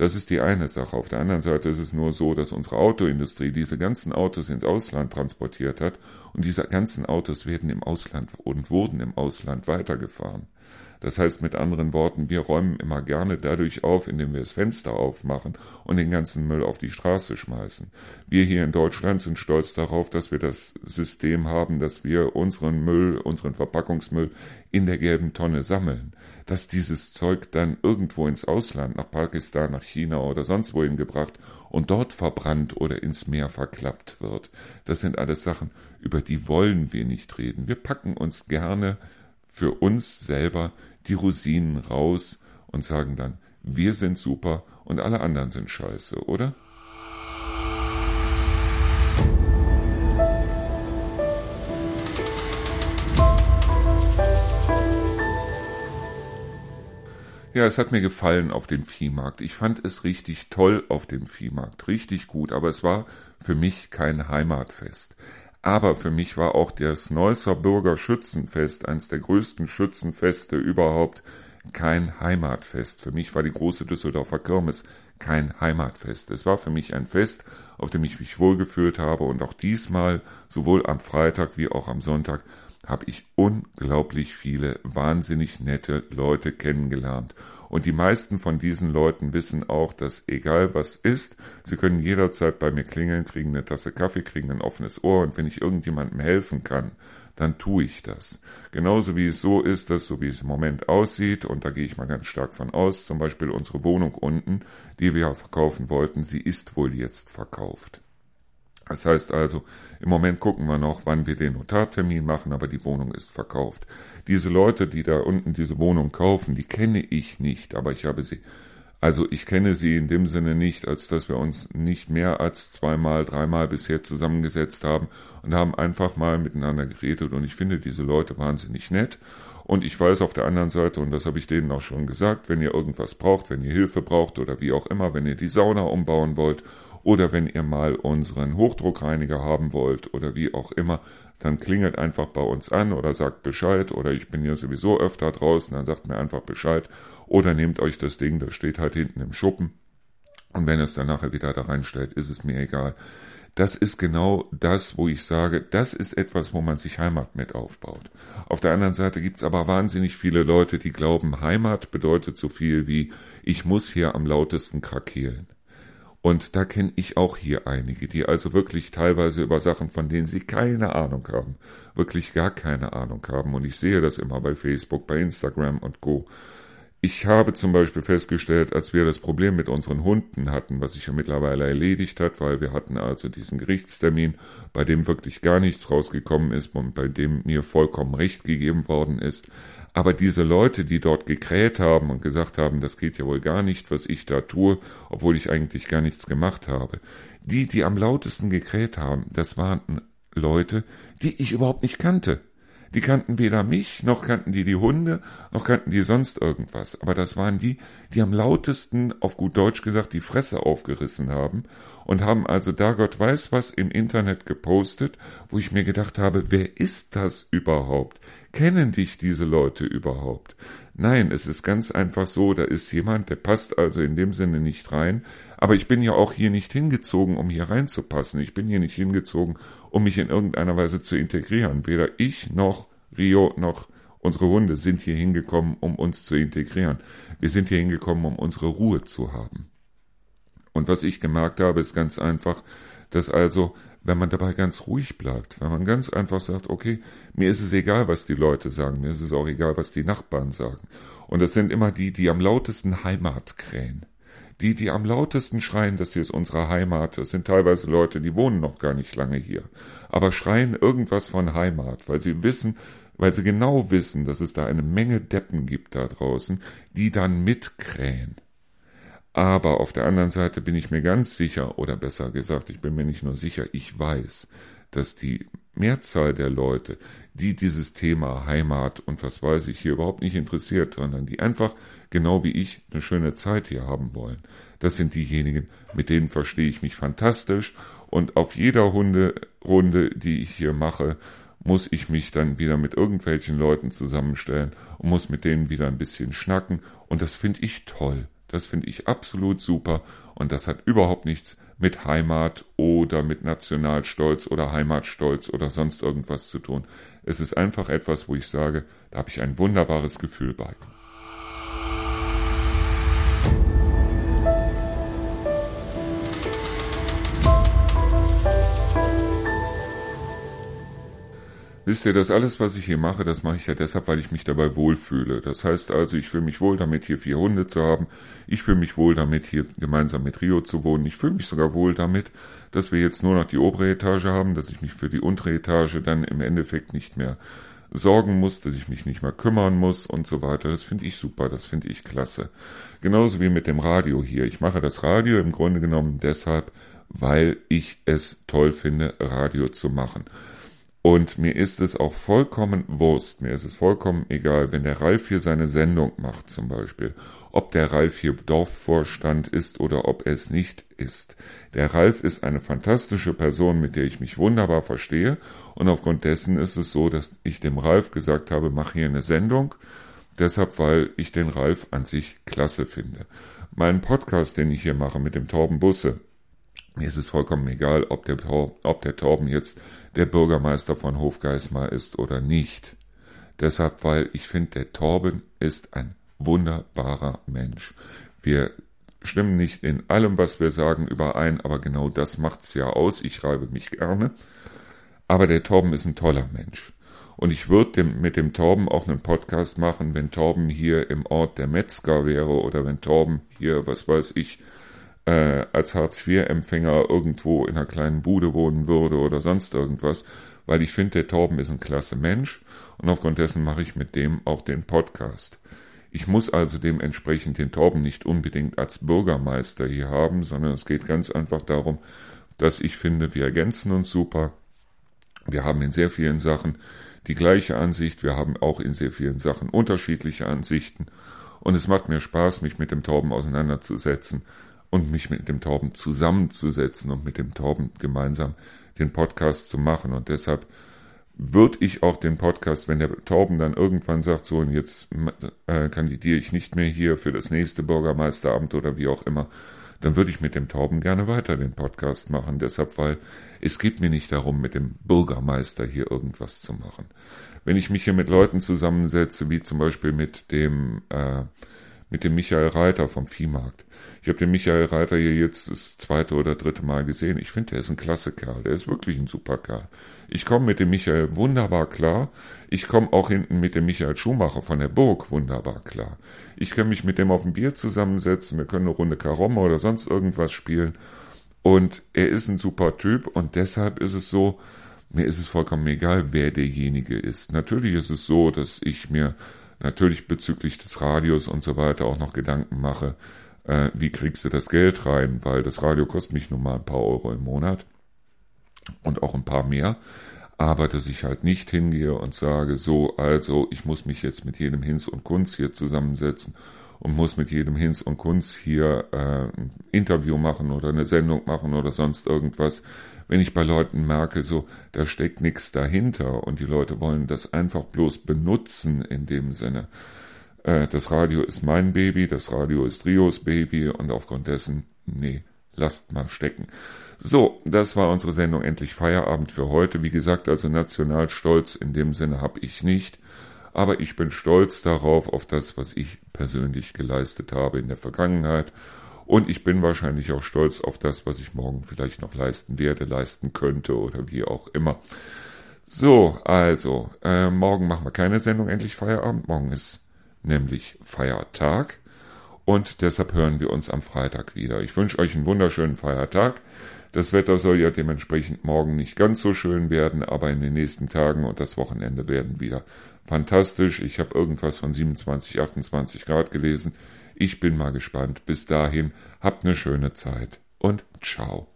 Speaker 1: Das ist die eine Sache. Auf der anderen Seite ist es nur so, dass unsere Autoindustrie diese ganzen Autos ins Ausland transportiert hat und diese ganzen Autos werden im Ausland und wurden im Ausland weitergefahren. Das heißt mit anderen Worten, wir räumen immer gerne dadurch auf, indem wir das Fenster aufmachen und den ganzen Müll auf die Straße schmeißen. Wir hier in Deutschland sind stolz darauf, dass wir das System haben, dass wir unseren Müll, unseren Verpackungsmüll in der gelben Tonne sammeln. Dass dieses Zeug dann irgendwo ins Ausland, nach Pakistan, nach China oder sonst wohin gebracht und dort verbrannt oder ins Meer verklappt wird. Das sind alles Sachen, über die wollen wir nicht reden. Wir packen uns gerne für uns selber die Rosinen raus und sagen dann, wir sind super und alle anderen sind scheiße, oder? Ja, es hat mir gefallen auf dem Viehmarkt. Ich fand es richtig toll auf dem Viehmarkt, richtig gut, aber es war für mich kein Heimatfest. Aber für mich war auch das Neusser Bürger Schützenfest, eines der größten Schützenfeste überhaupt, kein Heimatfest. Für mich war die große Düsseldorfer Kirmes kein Heimatfest. Es war für mich ein Fest, auf dem ich mich wohlgefühlt habe und auch diesmal, sowohl am Freitag wie auch am Sonntag, habe ich unglaublich viele wahnsinnig nette Leute kennengelernt. Und die meisten von diesen Leuten wissen auch, dass egal was ist, sie können jederzeit bei mir klingeln, kriegen eine Tasse Kaffee, kriegen ein offenes Ohr und wenn ich irgendjemandem helfen kann, dann tue ich das. Genauso wie es so ist, dass so wie es im Moment aussieht, und da gehe ich mal ganz stark von aus, zum Beispiel unsere Wohnung unten, die wir verkaufen wollten, sie ist wohl jetzt verkauft. Das heißt also, im Moment gucken wir noch, wann wir den Notartermin machen, aber die Wohnung ist verkauft. Diese Leute, die da unten diese Wohnung kaufen, die kenne ich nicht, aber ich habe sie. Also ich kenne sie in dem Sinne nicht, als dass wir uns nicht mehr als zweimal, dreimal bisher zusammengesetzt haben und haben einfach mal miteinander geredet und ich finde diese Leute wahnsinnig nett und ich weiß auf der anderen Seite, und das habe ich denen auch schon gesagt, wenn ihr irgendwas braucht, wenn ihr Hilfe braucht oder wie auch immer, wenn ihr die Sauna umbauen wollt oder wenn ihr mal unseren Hochdruckreiniger haben wollt oder wie auch immer, dann klingelt einfach bei uns an oder sagt Bescheid oder ich bin ja sowieso öfter draußen, dann sagt mir einfach Bescheid oder nehmt euch das Ding, das steht halt hinten im Schuppen und wenn es dann nachher wieder da reinstellt, ist es mir egal. Das ist genau das, wo ich sage, das ist etwas, wo man sich Heimat mit aufbaut. Auf der anderen Seite gibt's aber wahnsinnig viele Leute, die glauben, Heimat bedeutet so viel wie, ich muss hier am lautesten krakeelen. Und da kenne ich auch hier einige, die also wirklich teilweise über Sachen, von denen sie keine Ahnung haben, wirklich gar keine Ahnung haben. Und ich sehe das immer bei Facebook, bei Instagram und Co. Ich habe zum Beispiel festgestellt, als wir das Problem mit unseren Hunden hatten, was sich ja mittlerweile erledigt hat, weil wir hatten also diesen Gerichtstermin, bei dem wirklich gar nichts rausgekommen ist und bei dem mir vollkommen recht gegeben worden ist, aber diese Leute, die dort gekräht haben und gesagt haben, das geht ja wohl gar nicht, was ich da tue, obwohl ich eigentlich gar nichts gemacht habe, die, die am lautesten gekräht haben, das waren Leute, die ich überhaupt nicht kannte. Die kannten weder mich, noch kannten die die Hunde, noch kannten die sonst irgendwas. Aber das waren die, die am lautesten, auf gut Deutsch gesagt, die Fresse aufgerissen haben und haben also da Gott weiß was im Internet gepostet, wo ich mir gedacht habe, wer ist das überhaupt? Kennen dich diese Leute überhaupt? Nein, es ist ganz einfach so, da ist jemand, der passt also in dem Sinne nicht rein, aber ich bin ja auch hier nicht hingezogen, um hier reinzupassen. Ich bin hier nicht hingezogen, um mich in irgendeiner Weise zu integrieren. Weder ich noch Rio noch unsere Hunde sind hier hingekommen, um uns zu integrieren. Wir sind hier hingekommen, um unsere Ruhe zu haben. Und was ich gemerkt habe, ist ganz einfach, dass also wenn man dabei ganz ruhig bleibt, wenn man ganz einfach sagt, okay, mir ist es egal, was die Leute sagen, mir ist es auch egal, was die Nachbarn sagen. Und das sind immer die, die am lautesten Heimat krähen. Die, die am lautesten schreien, das hier ist unsere Heimat, das sind teilweise Leute, die wohnen noch gar nicht lange hier, aber schreien irgendwas von Heimat, weil sie wissen, weil sie genau wissen, dass es da eine Menge Deppen gibt da draußen, die dann mitkrähen. Aber auf der anderen Seite bin ich mir ganz sicher, oder besser gesagt, ich bin mir nicht nur sicher, ich weiß, dass die Mehrzahl der Leute, die dieses Thema Heimat und was weiß ich hier überhaupt nicht interessiert, sondern die einfach genau wie ich eine schöne Zeit hier haben wollen. Das sind diejenigen, mit denen verstehe ich mich fantastisch und auf jeder Hunderunde, die ich hier mache, muss ich mich dann wieder mit irgendwelchen Leuten zusammenstellen und muss mit denen wieder ein bisschen schnacken und das finde ich toll. Das finde ich absolut super und das hat überhaupt nichts mit Heimat oder mit Nationalstolz oder Heimatstolz oder sonst irgendwas zu tun. Es ist einfach etwas, wo ich sage, da habe ich ein wunderbares Gefühl bei. Wisst ihr, das alles, was ich hier mache, das mache ich ja deshalb, weil ich mich dabei wohlfühle. Das heißt also, ich fühle mich wohl damit, hier vier Hunde zu haben. Ich fühle mich wohl damit, hier gemeinsam mit Rio zu wohnen. Ich fühle mich sogar wohl damit, dass wir jetzt nur noch die obere Etage haben, dass ich mich für die untere Etage dann im Endeffekt nicht mehr sorgen muss, dass ich mich nicht mehr kümmern muss und so weiter. Das finde ich super, das finde ich klasse. Genauso wie mit dem Radio hier. Ich mache das Radio im Grunde genommen deshalb, weil ich es toll finde, Radio zu machen. Und mir ist es auch vollkommen Wurst, mir ist es vollkommen egal, wenn der Ralf hier seine Sendung macht zum Beispiel, ob der Ralf hier Dorfvorstand ist oder ob er es nicht ist. Der Ralf ist eine fantastische Person, mit der ich mich wunderbar verstehe und aufgrund dessen ist es so, dass ich dem Ralf gesagt habe, mach hier eine Sendung, deshalb weil ich den Ralf an sich klasse finde. Mein Podcast, den ich hier mache mit dem Torben Busse, mir ist es vollkommen egal, ob der, ob der Torben jetzt der Bürgermeister von Hofgeismar ist oder nicht. Deshalb, weil ich finde, der Torben ist ein wunderbarer Mensch. Wir stimmen nicht in allem, was wir sagen, überein, aber genau das macht's ja aus. Ich reibe mich gerne. Aber der Torben ist ein toller Mensch. Und ich würde mit dem Torben auch einen Podcast machen, wenn Torben hier im Ort der Metzger wäre oder wenn Torben hier, was weiß ich, äh, als Hartz-IV-Empfänger irgendwo in einer kleinen Bude wohnen würde oder sonst irgendwas, weil ich finde, der Torben ist ein klasse Mensch und aufgrund dessen mache ich mit dem auch den Podcast. Ich muss also dementsprechend den Torben nicht unbedingt als Bürgermeister hier haben, sondern es geht ganz einfach darum, dass ich finde, wir ergänzen uns super. Wir haben in sehr vielen Sachen die gleiche Ansicht, wir haben auch in sehr vielen Sachen unterschiedliche Ansichten und es macht mir Spaß, mich mit dem Torben auseinanderzusetzen und mich mit dem Tauben zusammenzusetzen und mit dem Tauben gemeinsam den Podcast zu machen. Und deshalb würde ich auch den Podcast, wenn der Tauben dann irgendwann sagt, so und jetzt äh, kandidiere ich nicht mehr hier für das nächste Bürgermeisteramt oder wie auch immer, dann würde ich mit dem Tauben gerne weiter den Podcast machen. Deshalb, weil es geht mir nicht darum, mit dem Bürgermeister hier irgendwas zu machen. Wenn ich mich hier mit Leuten zusammensetze, wie zum Beispiel mit dem äh, mit dem Michael Reiter vom Viehmarkt. Ich habe den Michael Reiter hier jetzt das zweite oder dritte Mal gesehen. Ich finde, der ist ein klasse Kerl. Der ist wirklich ein super Kerl. Ich komme mit dem Michael wunderbar klar. Ich komme auch hinten mit dem Michael Schumacher von der Burg wunderbar klar. Ich kann mich mit dem auf ein Bier zusammensetzen. Wir können eine Runde Karomme oder sonst irgendwas spielen. Und er ist ein super Typ und deshalb ist es so, mir ist es vollkommen egal, wer derjenige ist. Natürlich ist es so, dass ich mir natürlich bezüglich des Radios und so weiter auch noch Gedanken mache, äh, wie kriegst du das Geld rein, weil das Radio kostet mich nun mal ein paar Euro im Monat und auch ein paar mehr. Aber dass ich halt nicht hingehe und sage, so, also ich muss mich jetzt mit jedem Hinz und Kunz hier zusammensetzen und muss mit jedem Hinz und Kunz hier äh, ein Interview machen oder eine Sendung machen oder sonst irgendwas, wenn ich bei Leuten merke, so, da steckt nichts dahinter und die Leute wollen das einfach bloß benutzen in dem Sinne. Äh, das Radio ist mein Baby, das Radio ist Rios Baby und aufgrund dessen, nee, lasst mal stecken. So, das war unsere Sendung Endlich Feierabend für heute. Wie gesagt, also Nationalstolz in dem Sinne habe ich nicht. Aber ich bin stolz darauf, auf das, was ich persönlich geleistet habe in der Vergangenheit und ich bin wahrscheinlich auch stolz auf das, was ich morgen vielleicht noch leisten werde, leisten könnte oder wie auch immer. So, also, äh, morgen machen wir keine Sendung, endlich Feierabend. Morgen ist nämlich Feiertag. Und deshalb hören wir uns am Freitag wieder. Ich wünsche euch einen wunderschönen Feiertag. Das Wetter soll ja dementsprechend morgen nicht ganz so schön werden, aber in den nächsten Tagen und das Wochenende werden wieder fantastisch. Ich habe irgendwas von 27, 28 Grad gelesen. Ich bin mal gespannt. Bis dahin, habt eine schöne Zeit und ciao.